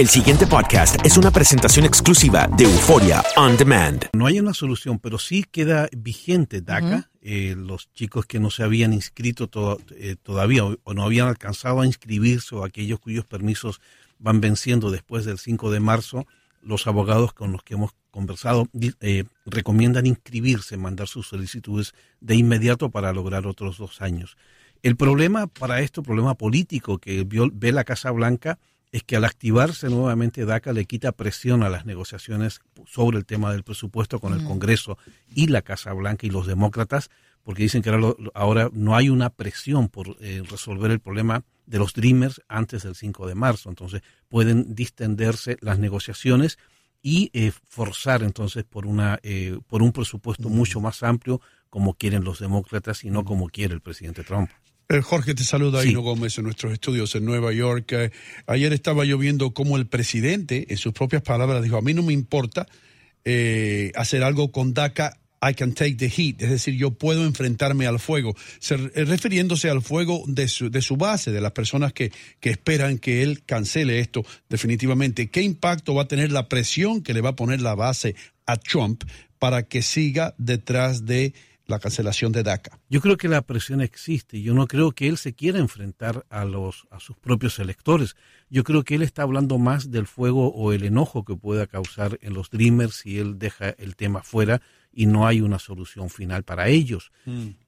El siguiente podcast es una presentación exclusiva de Euforia On Demand. No hay una solución, pero sí queda vigente DACA. Eh, los chicos que no se habían inscrito to- eh, todavía o, o no habían alcanzado a inscribirse o aquellos cuyos permisos van venciendo después del 5 de marzo, los abogados con los que hemos conversado eh, recomiendan inscribirse, mandar sus solicitudes de inmediato para lograr otros dos años. El problema para esto, problema político que vio- ve la Casa Blanca, es que al activarse nuevamente DACA le quita presión a las negociaciones sobre el tema del presupuesto con el Mm. Congreso y la Casa Blanca y los demócratas, porque dicen que ahora, no hay una presión por eh, resolver el problema de los Dreamers antes del 5 de marzo. Entonces pueden distenderse las negociaciones y eh, forzar entonces por una eh, por un presupuesto mucho más amplio como quieren los demócratas y no como quiere el presidente Trump. Eh, Jorge, te saluda Sí. Hino Gómez en nuestros estudios en Nueva York. Eh, ayer estaba yo viendo cómo el presidente, en sus propias palabras, dijo, a mí no me importa eh, hacer algo con DACA, I can take the heat, es decir, yo puedo enfrentarme al fuego, Se- eh, refiriéndose al fuego de su, de su base, de las personas que, que esperan que él cancele esto definitivamente. ¿Qué impacto va a tener la presión que le va a poner la base a Trump para que siga detrás de la cancelación de DACA? Yo creo que la presión existe. Yo no creo que él se quiera enfrentar a los a sus propios electores. Yo creo que él está hablando más del fuego o el enojo que pueda causar en los Dreamers si él deja el tema fuera y no hay una solución final para ellos.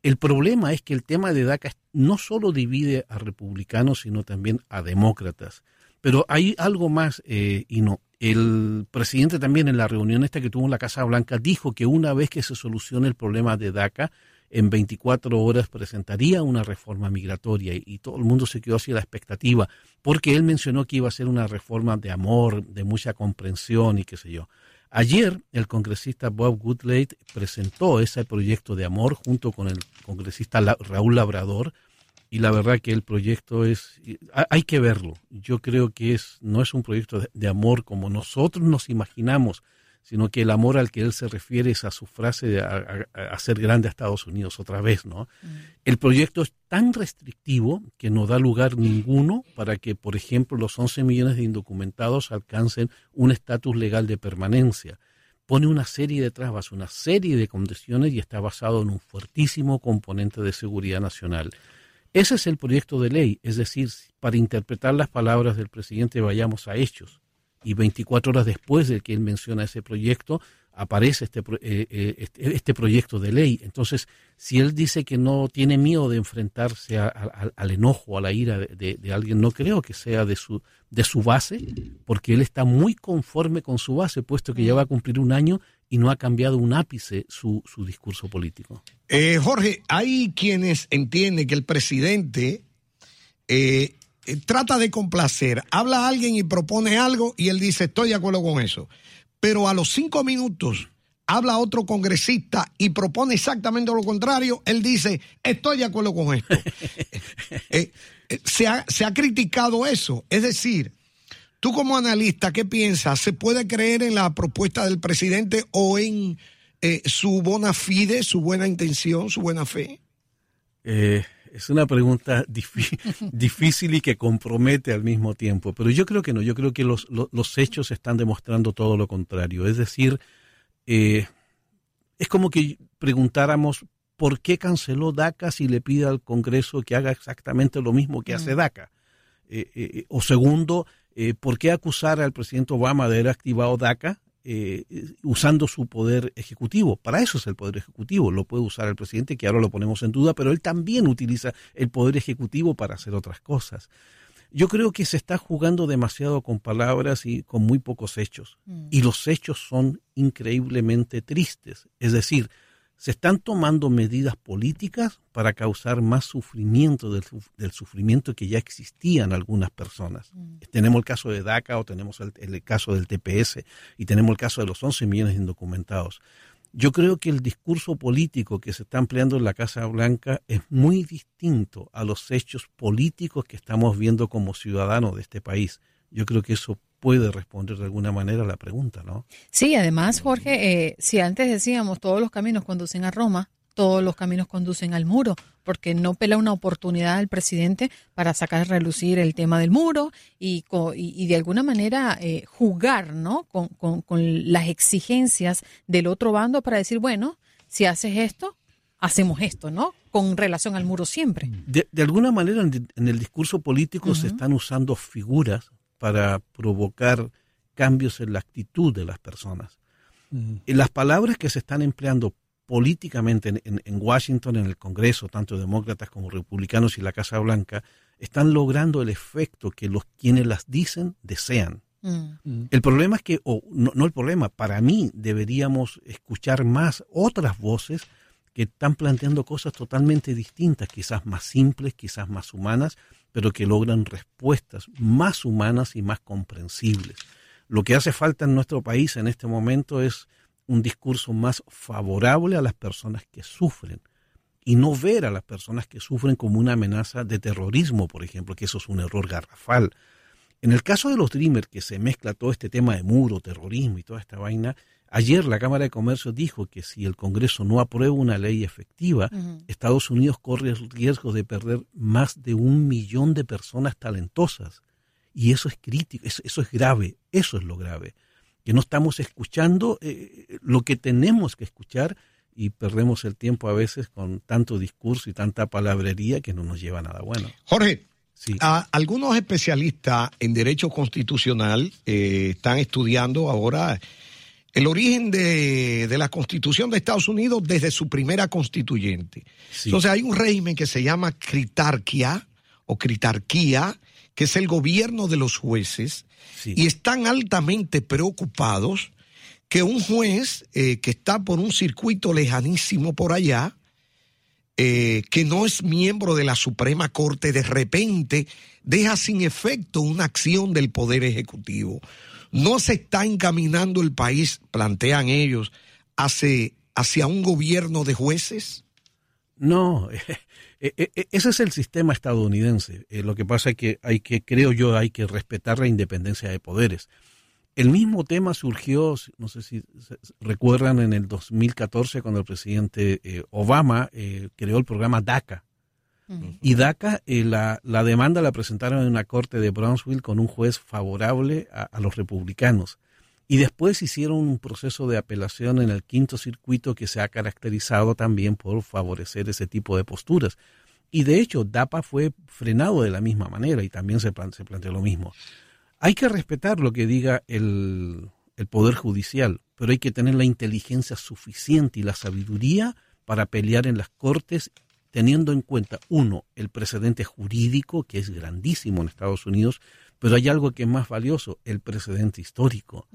El problema es que el tema de DACA no solo divide a republicanos, sino también a demócratas. Pero hay algo más, eh, y no. El presidente también en la reunión esta que tuvo en la Casa Blanca dijo que una vez que se solucione el problema de DACA, en 24 horas presentaría una reforma migratoria y, todo el mundo se quedó así a la expectativa, porque él mencionó que iba a ser una reforma de amor, de mucha comprensión y qué sé yo. Ayer el congresista Bob Goodlate presentó ese proyecto de amor junto con el congresista Raúl Labrador y la verdad que el proyecto es ha- hay que verlo. Yo creo que es no es un proyecto de, de amor como nosotros nos imaginamos, sino que el amor al que él se refiere es a su frase de a- a- a hacer grande a Estados Unidos otra vez, ¿no? El proyecto es tan restrictivo que no da lugar ninguno para que, por ejemplo, los 11 millones de indocumentados alcancen un estatus legal de permanencia. Pone una serie de trabas, una serie de condiciones y está basado en un fuertísimo componente de seguridad nacional. Ese es el proyecto de ley, es decir, para interpretar las palabras del presidente vayamos a hechos. Y 24 horas después de que él menciona ese proyecto, aparece este, eh, eh, este, este proyecto de ley. Entonces, si él dice que no tiene miedo de enfrentarse al enojo, a la ira de, de- de alguien, no creo que sea de su, de su base, porque él está muy conforme con su base, puesto que ya va a cumplir un año y no ha cambiado un ápice su, su discurso político. Eh, Jorge, hay quienes entienden que el presidente eh, eh, trata de complacer. Habla a alguien y propone algo y él dice, estoy de acuerdo con eso. Pero a los cinco minutos habla otro congresista y propone exactamente lo contrario, él dice, estoy de acuerdo con esto. Eh, eh, se, ha, se ha criticado eso. Es decir, tú como analista, ¿qué piensas? ¿Se puede creer en la propuesta del presidente o en eh, su bona fide, su buena intención, su buena fe? Eh, es una pregunta difícil y que compromete al mismo tiempo, pero yo creo que no, yo creo que los, los, hechos están demostrando todo lo contrario. Es decir, eh, es como que preguntáramos por qué canceló DACA si le pide al Congreso que haga exactamente lo mismo que hace mm. DACA. Eh, o segundo, ¿por qué acusar al presidente Obama de haber activado DACA eh, usando su poder ejecutivo. Para eso es el poder ejecutivo. Lo puede usar el presidente, que ahora lo ponemos en duda, pero él también utiliza el poder ejecutivo para hacer otras cosas. Yo creo que se está jugando demasiado con palabras y con muy pocos hechos. Mm. Y los hechos son increíblemente tristes. Es decir, se están tomando medidas políticas para causar más sufrimiento del, sufrimiento que ya existía en algunas personas. Mm. Tenemos el caso de DACA o tenemos el, caso del TPS y tenemos el caso de los 11 millones de indocumentados. Yo creo que el discurso político que se está empleando en la Casa Blanca es muy distinto a los hechos políticos que estamos viendo como ciudadanos de este país. Yo creo que eso puede responder de alguna manera a la pregunta, ¿no? Sí, además, Jorge, eh, si antes decíamos todos los caminos conducen a Roma, todos los caminos conducen al muro, porque no pela una oportunidad al presidente para sacar a relucir el tema del muro y, y, de alguna manera eh, jugar ¿no? Con, con, las exigencias del otro bando para decir, bueno, si haces esto, hacemos esto, ¿no? Con relación al muro siempre. De, alguna manera en, el discurso político se están usando figuras para provocar cambios en la actitud de las personas. Y las palabras que se están empleando políticamente en, Washington, en el Congreso, tanto demócratas como republicanos y la Casa Blanca, están logrando el efecto que los quienes las dicen desean. Mm. El problema es que, o no, no, el problema, para mí deberíamos escuchar más otras voces que están planteando cosas totalmente distintas, quizás más simples, quizás más humanas, pero que logran respuestas más humanas y más comprensibles. Lo que hace falta en nuestro país en este momento es un discurso más favorable a las personas que sufren y no ver a las personas que sufren como una amenaza de terrorismo, por ejemplo, que eso es un error garrafal. En el caso de los Dreamers, que se mezcla todo este tema de muro, terrorismo y toda esta vaina, Ayer la Cámara de Comercio dijo que si el Congreso no aprueba una ley efectiva, Estados Unidos corre el riesgo de perder más de un millón de personas talentosas. Y eso es crítico, eso, es grave, eso es lo grave. Que no estamos escuchando eh, lo que tenemos que escuchar y perdemos el tiempo a veces con tanto discurso y tanta palabrería que no nos lleva a nada bueno. Jorge, algunos especialistas en derecho constitucional eh, están estudiando ahora el origen de, la constitución de Estados Unidos desde su primera constituyente. Entonces hay un régimen que se llama critarquía o critarquía, que es el gobierno de los jueces, y están altamente preocupados que un juez eh, que está por un circuito lejanísimo por allá, eh, que no es miembro de la Suprema Corte, de repente deja sin efecto una acción del Poder Ejecutivo. ¿No se está encaminando el país, plantean ellos, hacia, hacia un gobierno de jueces? No, e, e, e, ese es el sistema estadounidense. Eh, lo que pasa es que hay que, creo yo, hay que respetar la independencia de poderes. El mismo tema surgió, no sé si recuerdan, en el 2014 cuando el presidente eh, Obama eh, creó el programa DACA, y DACA, eh, la, demanda la presentaron en una corte de Brownsville con un juez favorable a, los republicanos. Y después hicieron un proceso de apelación en el quinto circuito que se ha caracterizado también por favorecer ese tipo de posturas. Y de hecho, DAPA fue frenado de la misma manera y también se, se planteó lo mismo. Hay que respetar lo que diga el, el Poder Judicial, pero hay que tener la inteligencia suficiente y la sabiduría para pelear en las cortes teniendo en cuenta, uno, el precedente jurídico, que es grandísimo en Estados Unidos, pero hay algo que es más valioso, el precedente histórico.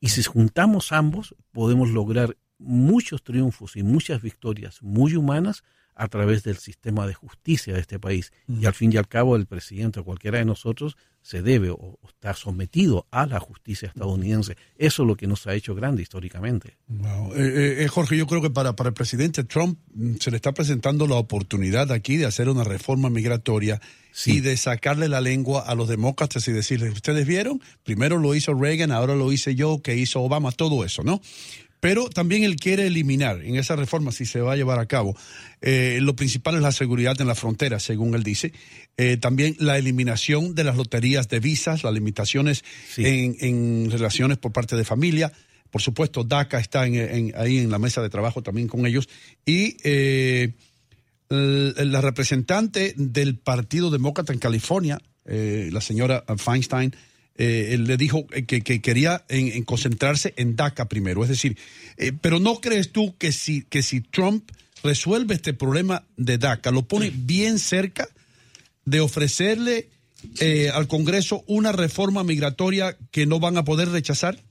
Y si juntamos ambos, podemos lograr muchos triunfos y muchas victorias muy humanas a través del sistema de justicia de este país. Y al fin y al cabo, el presidente o cualquiera de nosotros se debe o, está sometido a la justicia estadounidense. Eso es lo que nos ha hecho grande históricamente. Eh, eh, eh, Jorge, yo creo que para, para el presidente Trump mm, se le está presentando la oportunidad aquí de hacer una reforma migratoria y de sacarle la lengua a los demócratas y decirles, ustedes vieron, primero lo hizo Reagan, ahora lo hice yo, que hizo Obama, todo eso, ¿no? Pero también él quiere eliminar en esa reforma, si se va a llevar a cabo, eh, lo principal es la seguridad en la frontera, según él dice. Eh, también la eliminación de las loterías de visas, las limitaciones en, en, relaciones por parte de familia. Por supuesto, DACA está en, ahí en la mesa de trabajo también con ellos. Y eh, la representante del Partido Demócrata en California, la señora Feinstein, eh, él le dijo que, quería en, concentrarse en DACA primero. Es decir, eh, pero ¿no crees tú que si, que si Trump resuelve este problema de DACA, lo pone bien cerca de ofrecerle eh, al Congreso una reforma migratoria que no van a poder rechazar?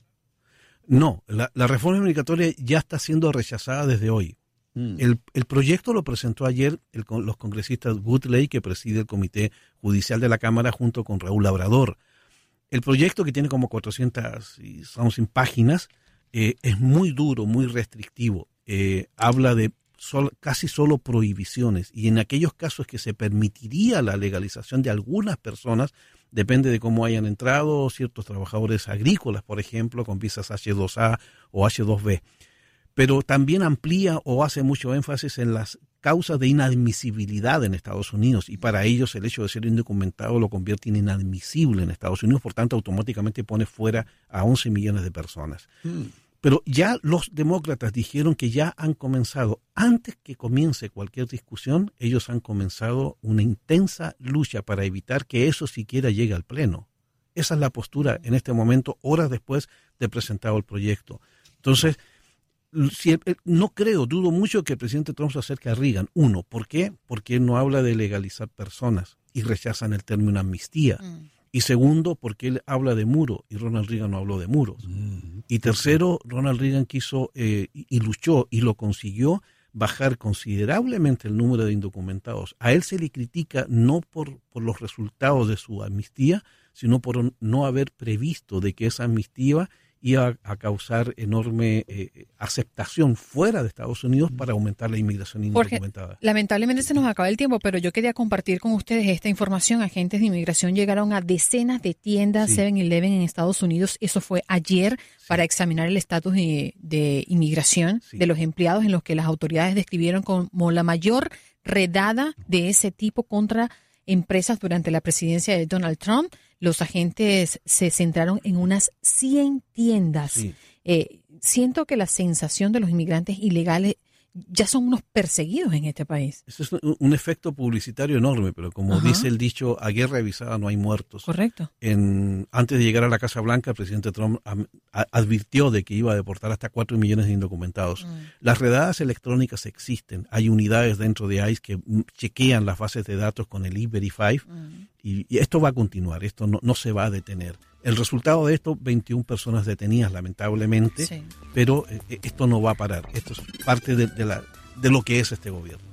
No, la, reforma migratoria ya está siendo rechazada desde hoy. Mm. El, proyecto lo presentó ayer los congresistas Woodley, que preside el Comité Judicial de la Cámara, junto con Raúl Labrador. El proyecto que tiene como 400 y sin páginas eh, es muy duro, muy restrictivo. Eh, habla de casi solo prohibiciones y en aquellos casos que se permitiría la legalización de algunas personas, depende de cómo hayan entrado ciertos trabajadores agrícolas, por ejemplo, con visas H2A o H2B. Pero también amplía o hace mucho énfasis en las causas de inadmisibilidad en Estados Unidos y para ellos el hecho de ser indocumentado lo convierte en inadmisible en Estados Unidos, por tanto automáticamente pone fuera a 11 millones de personas. Hmm. Pero ya los demócratas dijeron que ya han comenzado, antes que comience cualquier discusión, ellos han comenzado una intensa lucha para evitar que eso siquiera llegue al Pleno. Esa es la postura en este momento, horas después de presentado el proyecto. Entonces, no creo, dudo mucho que el presidente Trump se acerque a Reagan. Uno, ¿por qué? Porque él no habla de legalizar personas y rechazan el término amnistía. Mm. Y segundo, porque él habla de muro y Ronald Reagan no habló de muros. Mm. Y tercero, Ronald Reagan quiso eh, y luchó y lo consiguió bajar considerablemente el número de indocumentados. A él se le critica no por, por los resultados de su amnistía, sino por no haber previsto de que esa amnistía iba a causar enorme eh, aceptación fuera de Estados Unidos para aumentar la inmigración indocumentada. lamentablemente se nos acaba el tiempo, pero yo quería compartir con ustedes esta información. Agentes de inmigración llegaron a decenas de tiendas 7-Eleven en Estados Unidos. Eso fue ayer para examinar el estatus de, inmigración de los empleados en los que las autoridades describieron como la mayor redada de ese tipo contra empresas durante la presidencia de Donald Trump los agentes se centraron en unas 100 tiendas. Eh, siento que la sensación de los inmigrantes ilegales ya son unos perseguidos en este país. Eso es un efecto publicitario enorme, pero como dice el dicho, a guerra avisada no hay muertos. Correcto. En, antes de llegar a la Casa Blanca, el presidente Trump advirtió de que iba a deportar hasta 4 millones de indocumentados. Mm. Las redadas electrónicas existen. Hay unidades dentro de ICE que chequean las bases de datos con el E-Verify mm. Y, esto va a continuar, esto no, no se va a detener. El resultado de esto, 21 personas detenidas, lamentablemente, pero eh, esto no va a parar. Esto es parte de, la, de lo que es este gobierno.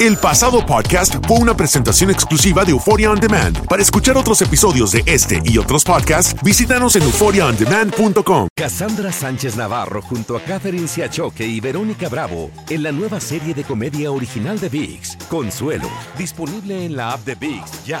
El pasado podcast fue una presentación exclusiva de Euphoria On Demand. Para escuchar otros episodios de este y otros podcasts, visítanos en euphoriaondemand.com. Cassandra Sánchez Navarro junto a Catherine Siachoque y Verónica Bravo en la nueva serie de comedia original de VIX, Consuelo, disponible en la app de VIX ya.